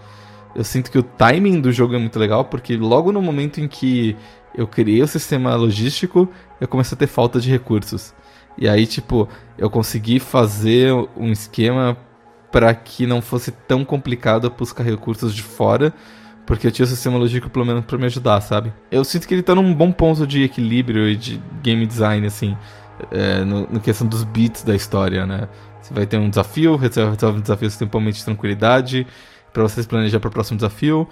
Eu sinto que o timing do jogo é muito legal, porque logo no momento em que eu criei o sistema logístico, eu comecei a ter falta de recursos. E aí, tipo, eu consegui fazer um esquema para que não fosse tão complicado buscar recursos de fora, porque eu tinha o sistema logístico pelo menos para me ajudar, sabe? Eu sinto que ele tá num bom ponto de equilíbrio e de game design, assim, é, no, no questão dos beats da história, né? Você vai ter um desafio, resolve um desafio, você tem um momento de tranquilidade para você planejar para o próximo desafio.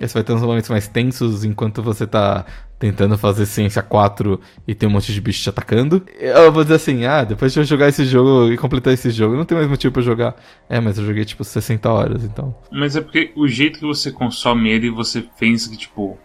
E você vai ter uns momentos mais tensos enquanto você tá tentando fazer ciência 4 e tem um monte de bicho te atacando. Eu vou dizer assim, ah, depois de eu jogar esse jogo e completar esse jogo, não tem mais motivo pra jogar. É, mas eu joguei tipo 60 horas, então. Mas é porque o jeito que você consome ele, você pensa que, tipo,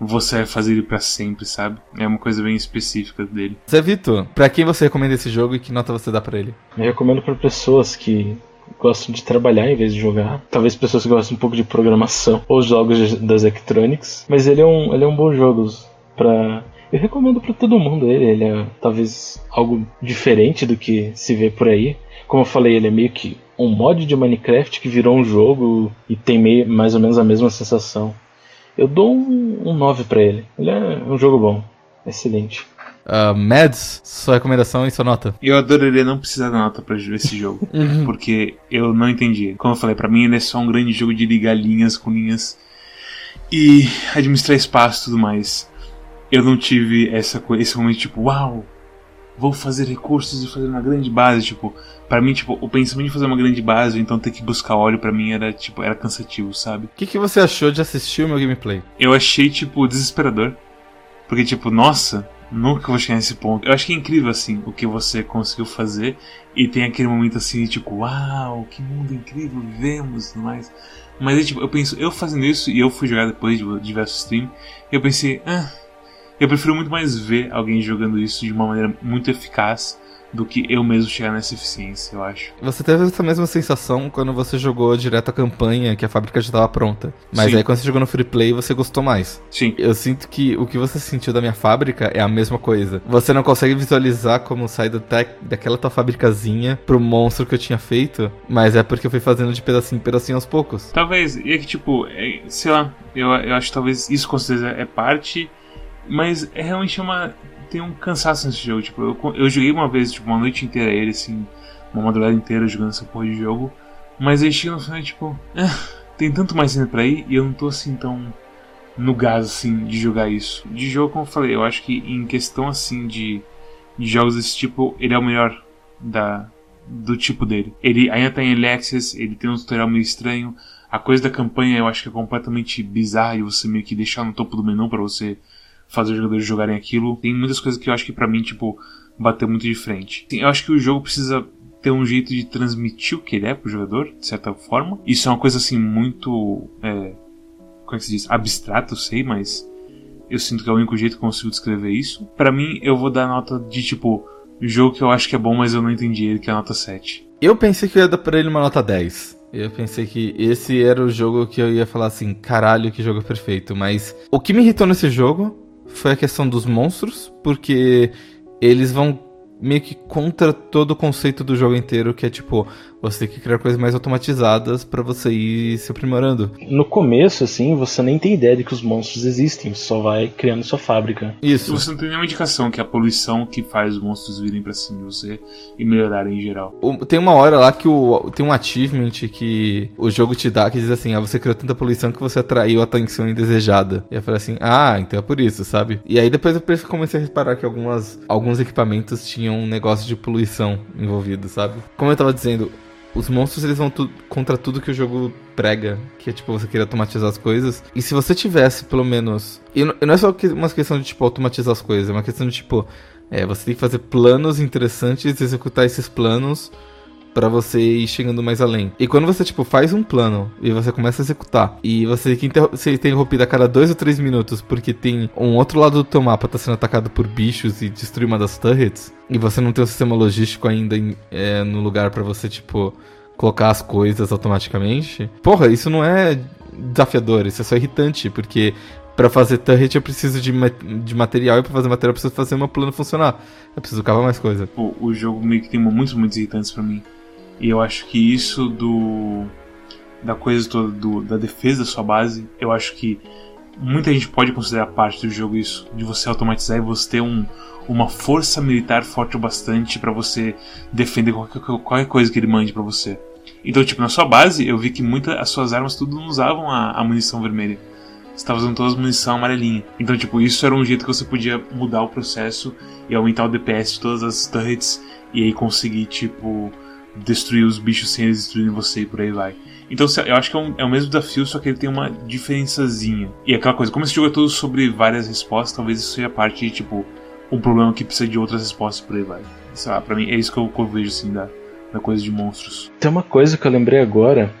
você vai fazer ele pra sempre, sabe? É uma coisa bem específica dele. Zé Vitor, pra quem você recomenda esse jogo e que nota você dá pra ele? Eu recomendo para pessoas que gostam de trabalhar em vez de jogar. Talvez pessoas que gostam um pouco de programação ou jogos das Electronics. Mas ele é um, ele é um bom jogo para eu recomendo para todo mundo ele. Ele é talvez algo diferente do que se vê por aí. Como eu falei, ele é meio que um mod de Minecraft que virou um jogo e tem meio, mais ou menos a mesma sensação. Eu dou um, um 9 para ele. Ele é um jogo bom. Excelente. Uh, Mads, sua recomendação e sua nota? Eu adoraria não precisar da nota pra ver esse jogo. porque eu não entendi. Como eu falei, pra mim ele é só um grande jogo de ligar linhas com linhas e administrar espaço e tudo mais. Eu não tive essa coisa, esse momento tipo, uau, vou fazer recursos e fazer uma grande base, tipo, para mim, tipo, o pensamento de fazer uma grande base, então ter que buscar óleo para mim era, tipo, era cansativo, sabe? O que, que você achou de assistir o meu gameplay? Eu achei, tipo, desesperador. Porque, tipo, nossa, nunca vou chegar nesse ponto. Eu acho que é incrível, assim, o que você conseguiu fazer. E tem aquele momento, assim, tipo, uau, que mundo incrível vivemos e mais. Mas, tipo, eu penso, eu fazendo isso, e eu fui jogar depois de diversos stream, eu pensei, ah, eu prefiro muito mais ver alguém jogando isso de uma maneira muito eficaz do que eu mesmo chegar nessa eficiência, eu acho. Você teve essa mesma sensação quando você jogou direto a campanha, que a fábrica já estava pronta. Mas Sim. aí quando você jogou no free play, você gostou mais. Sim. Eu sinto que o que você sentiu da minha fábrica é a mesma coisa. Você não consegue visualizar como sai do tech, daquela tua fábricazinha pro monstro que eu tinha feito, mas é porque eu fui fazendo de pedacinho em pedacinho aos poucos. Talvez, e é que tipo, é, sei lá, eu, eu acho que talvez isso com certeza é parte, mas é realmente uma tem um cansaço nesse jogo. Tipo, eu, eu joguei uma vez, tipo, uma noite inteira ele, assim, uma madrugada inteira jogando essa porra de jogo. Mas aí chega no final, tipo, ah, tem tanto mais ainda pra ir e eu não tô assim tão no gás, assim, de jogar isso. De jogo, como eu falei, eu acho que em questão, assim, de, de jogos desse tipo, ele é o melhor da, do tipo dele. Ele ainda tá em Access, ele tem um tutorial meio estranho. A coisa da campanha eu acho que é completamente bizarra e você meio que deixar no topo do menu para você fazer os jogadores jogarem aquilo. Tem muitas coisas que eu acho que para mim, tipo, bateu muito de frente. Eu acho que o jogo precisa ter um jeito de transmitir o que ele é pro jogador, de certa forma. Isso é uma coisa assim muito. É, como é que se diz? Abstrato, sei, mas eu sinto que é o único jeito que eu consigo descrever isso. Para mim, eu vou dar nota de tipo. Jogo que eu acho que é bom, mas eu não entendi ele, que é a nota 7. Eu pensei que eu ia dar pra ele uma nota 10. Eu pensei que esse era o jogo que eu ia falar assim, caralho, que jogo perfeito. Mas o que me irritou nesse jogo foi a questão dos monstros, porque eles vão meio que contra todo o conceito do jogo inteiro, que é tipo, você tem que criar coisas mais automatizadas para você ir se aprimorando. No começo, assim, você nem tem ideia de que os monstros existem, só vai criando sua fábrica. Isso. Você não tem nenhuma indicação que é a poluição que faz os monstros virem para cima de você e melhorarem em geral. Tem uma hora lá que o, tem um achievement que o jogo te dá que diz assim: ah, você criou tanta poluição que você atraiu a atenção indesejada. E eu falei assim: ah, então é por isso, sabe? E aí depois eu comecei a reparar que algumas, alguns equipamentos tinham um negócio de poluição envolvido, sabe? Como eu tava dizendo, os monstros eles vão tu contra tudo que o jogo prega, que é tipo você querer automatizar as coisas. E se você tivesse pelo menos. E não, é só uma questão de tipo automatizar as coisas, é uma questão de tipo. É, você tem que fazer planos interessantes, executar esses planos para você ir chegando mais além. E quando você, tipo, faz um plano e você começa a executar, e você tem que ser interrompido a cada dois ou três minutos porque tem um outro lado do teu mapa tá sendo atacado por bichos e destruir uma das turrets, e você não tem um sistema logístico ainda em, é, no lugar para você, tipo, colocar as coisas automaticamente. Porra, isso não é desafiador, isso é só irritante, porque para fazer turret eu preciso de, ma de material e para fazer material eu preciso fazer meu plano funcionar. Eu preciso cavar mais coisa. O, o jogo meio que tem muitos, muitos irritantes para mim. E eu acho que isso do da coisa toda do, da defesa da sua base, eu acho que muita gente pode considerar parte do jogo isso, de você automatizar e você ter um, uma força militar forte o bastante para você defender qualquer, qualquer coisa que ele mande para você. Então, tipo, na sua base, eu vi que muitas as suas armas tudo não usavam a, a munição vermelha. Você estava usando todas as munição amarelinha. Então, tipo, isso era um jeito que você podia mudar o processo e aumentar o DPS de todas as turrets e aí conseguir, tipo, destruir os bichos sem eles destruírem você e por aí vai. Então eu acho que é, um, é, o mesmo desafio, só que ele tem uma diferençazinha. E aquela coisa, como esse jogo é todo sobre várias respostas, talvez isso seja parte de, tipo, um problema que precisa de outras respostas por aí vai. Sei lá, pra mim é isso que eu, que eu vejo, assim, da, da coisa de monstros. Tem uma coisa que eu lembrei agora,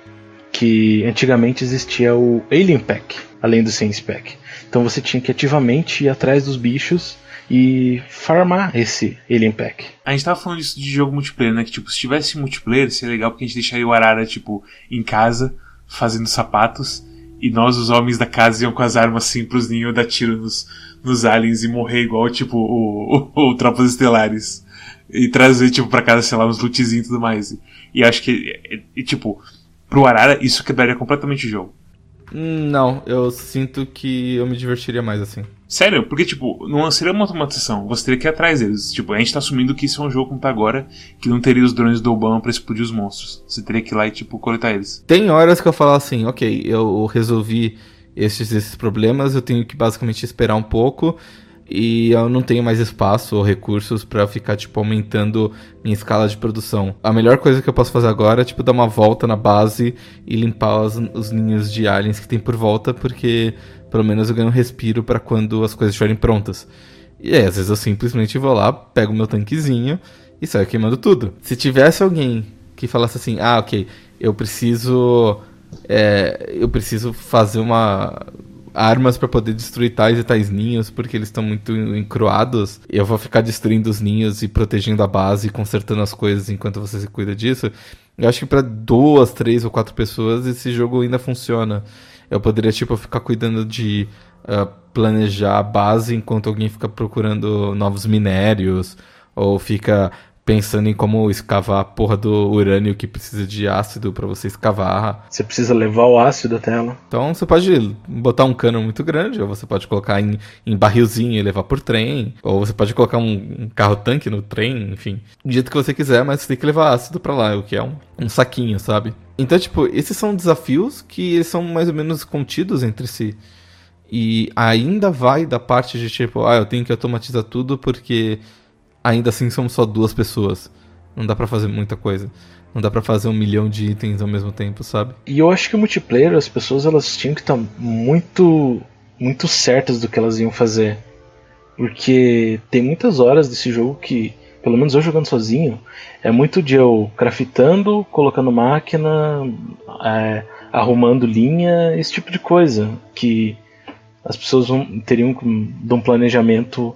que antigamente existia o Alien Pack, além do Sense Pack. Então você tinha que ativamente ir atrás dos bichos e farmar esse Alien Pack. A gente tava falando disso de jogo multiplayer, né? Que tipo, se tivesse multiplayer, seria legal porque a gente deixaria o Arara, tipo, em casa, fazendo sapatos, e nós, os homens da casa, iam com as armas assim pros ninhos dar tiro nos, nos aliens e morrer igual, tipo, o, o, o Tropas Estelares. E trazer, tipo, pra casa, sei lá, uns lootzinhos e tudo mais. E acho que, e, tipo, pro Arara, isso quebraria completamente o jogo. Não, eu sinto que eu me divertiria mais assim. Sério, porque, tipo, não seria uma automatização, você teria que ir atrás deles. Tipo, a gente tá assumindo que isso é um jogo como tá agora, que não teria os drones do Obama pra explodir os monstros. Você teria que ir lá e, tipo, coletar eles. Tem horas que eu falo assim, ok, eu resolvi esses, esses problemas, eu tenho que basicamente esperar um pouco e eu não tenho mais espaço ou recursos para ficar tipo aumentando minha escala de produção. A melhor coisa que eu posso fazer agora é tipo dar uma volta na base e limpar os, os ninhos de aliens que tem por volta, porque pelo menos eu ganho um respiro para quando as coisas estiverem prontas. E aí, às vezes eu simplesmente vou lá, pego meu tanquezinho e saio queimando tudo. Se tivesse alguém que falasse assim, ah, ok, eu preciso. É, eu preciso fazer uma. Armas para poder destruir tais e tais ninhos, porque eles estão muito encruados. Eu vou ficar destruindo os ninhos e protegendo a base e consertando as coisas enquanto você se cuida disso. Eu acho que para duas, três ou quatro pessoas esse jogo ainda funciona. Eu poderia, tipo, ficar cuidando de uh, planejar a base enquanto alguém fica procurando novos minérios ou fica pensando em como escavar a porra do urânio que precisa de ácido para você escavar. Você precisa levar o ácido até ela. Então você pode botar um cano muito grande, ou você pode colocar em, em barrilzinho e levar por trem, ou você pode colocar um, um carro-tanque no trem, enfim. Do jeito que você quiser, mas você tem que levar ácido para lá, o que é um, um saquinho, sabe? Então, tipo, esses são desafios que são mais ou menos contidos entre si. E ainda vai da parte de tipo, ah, eu tenho que automatizar tudo porque ainda assim somos só duas pessoas. Não dá para fazer muita coisa. Não dá para fazer um milhão de itens ao mesmo tempo, sabe? E eu acho que o multiplayer, as pessoas elas tinham que estar tá muito muito certas do que elas iam fazer. Porque tem muitas horas desse jogo que, pelo menos eu jogando sozinho, é muito de eu craftando, colocando máquina, é, arrumando linha, esse tipo de coisa. Que as pessoas vão, teriam de um planejamento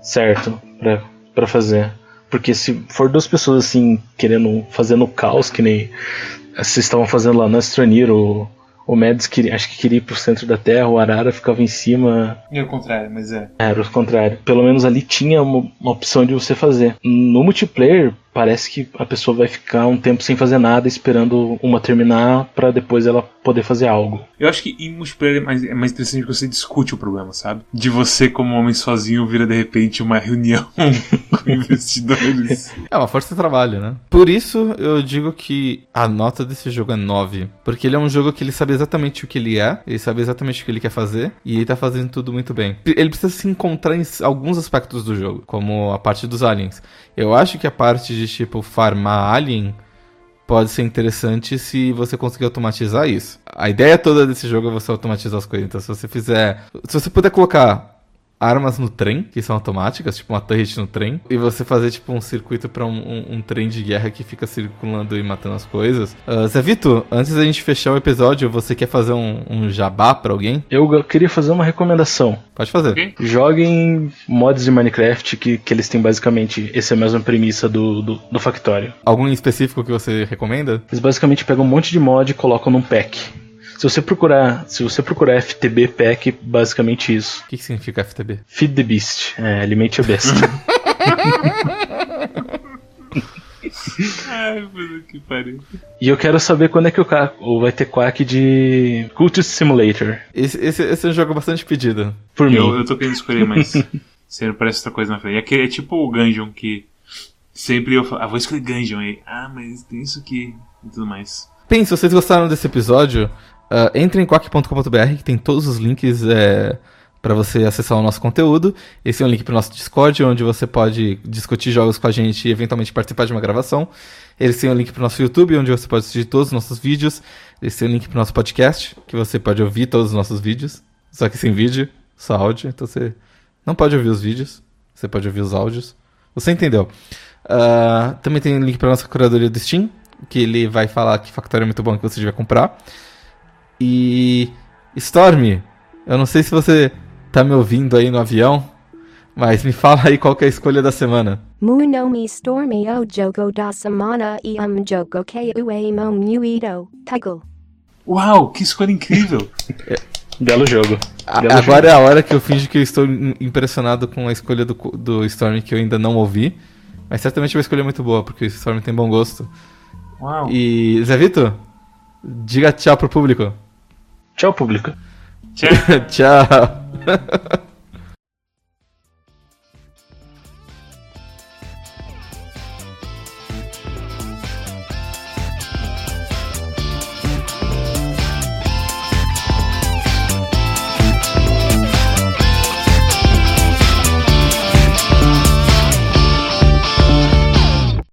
certo para fazer. Porque se for duas pessoas assim, querendo, fazendo caos, que nem vocês estavam fazendo lá na Astronir, o, o Mads queria, acho que queria ir pro centro da Terra, o Arara ficava em cima. É o contrário, mas é. Era o contrário. Pelo menos ali tinha uma, uma opção de você fazer. No multiplayer, parece que a pessoa vai ficar um tempo sem fazer nada, esperando uma terminar para depois ela poder fazer algo. Eu acho que em multiplayer é mais, é mais interessante que você discute o problema, sabe? De você, como homem sozinho, vira de repente uma reunião com investidores. É uma força de trabalho, né? Por isso eu digo que a nota desse jogo é 9. Porque ele é um jogo que ele sabe exatamente o que ele é, ele sabe exatamente o que ele quer fazer, e ele tá fazendo tudo muito bem. Ele precisa se encontrar em alguns aspectos do jogo, como a parte dos aliens. Eu acho que a parte de tipo farmar alien pode ser interessante se você conseguir automatizar isso. A ideia toda desse jogo é você automatizar as coisas. Então, se você fizer. Se você puder colocar armas no trem, que são automáticas, tipo uma turret no trem, e você fazer tipo um circuito para um, um, um, trem de guerra que fica circulando e matando as coisas. Uh, Zé Vito, antes da gente fechar o episódio, você quer fazer um, um jabá para alguém? Eu queria fazer uma recomendação. Pode fazer. Okay. Joguem mods de Minecraft que, que eles têm basicamente essa é mesma premissa do, do, do Factório. Algum específico que você recomenda? Eles basicamente pegam um monte de mod e colocam num pack. Se você procurar, se você procurar FTB Pack, basicamente isso. O que, que significa FTB? Feed the Beast, é, alimente a besta. Ai, puta que pariu. E eu quero saber quando é que o vai ter quack de Cultist Simulator. Esse, esse, esse é um jogo bastante pedido. Por eu, mim. Eu tô querendo escolher, mas sempre parece outra coisa na frente. É, é tipo o Gungeon, que sempre eu falo, ah, vou escolher Gungeon aí. Ah, mas tem isso aqui e tudo mais. Bem, se vocês gostaram desse episódio, Uh, entre em quack.com.br que tem todos os links é, para você acessar o nosso conteúdo. Esse é um link para o nosso Discord, onde você pode discutir jogos com a gente e eventualmente participar de uma gravação. Eles têm um link para o nosso YouTube, onde você pode assistir todos os nossos vídeos. Eles têm um link para o nosso podcast, que você pode ouvir todos os nossos vídeos, só que sem vídeo, só áudio. Então você não pode ouvir os vídeos, você pode ouvir os áudios. Você entendeu? Uh, também tem um link para nossa curadoria do Steam, que ele vai falar que Factorio é muito bom que você devia comprar. E. Storm, eu não sei se você tá me ouvindo aí no avião, mas me fala aí qual é a escolha da semana. Munomi Stormy o jogo da semana e um jogo que uemo muito tago. Uau, que escolha incrível! Belo jogo. Belo Agora jogo. é a hora que eu finjo que eu estou impressionado com a escolha do, do Storm que eu ainda não ouvi. Mas certamente uma escolha muito boa, porque o Storm tem bom gosto. Uau. E, Zé Vitor, diga tchau pro público. Tchau, público. Tchau. tchau.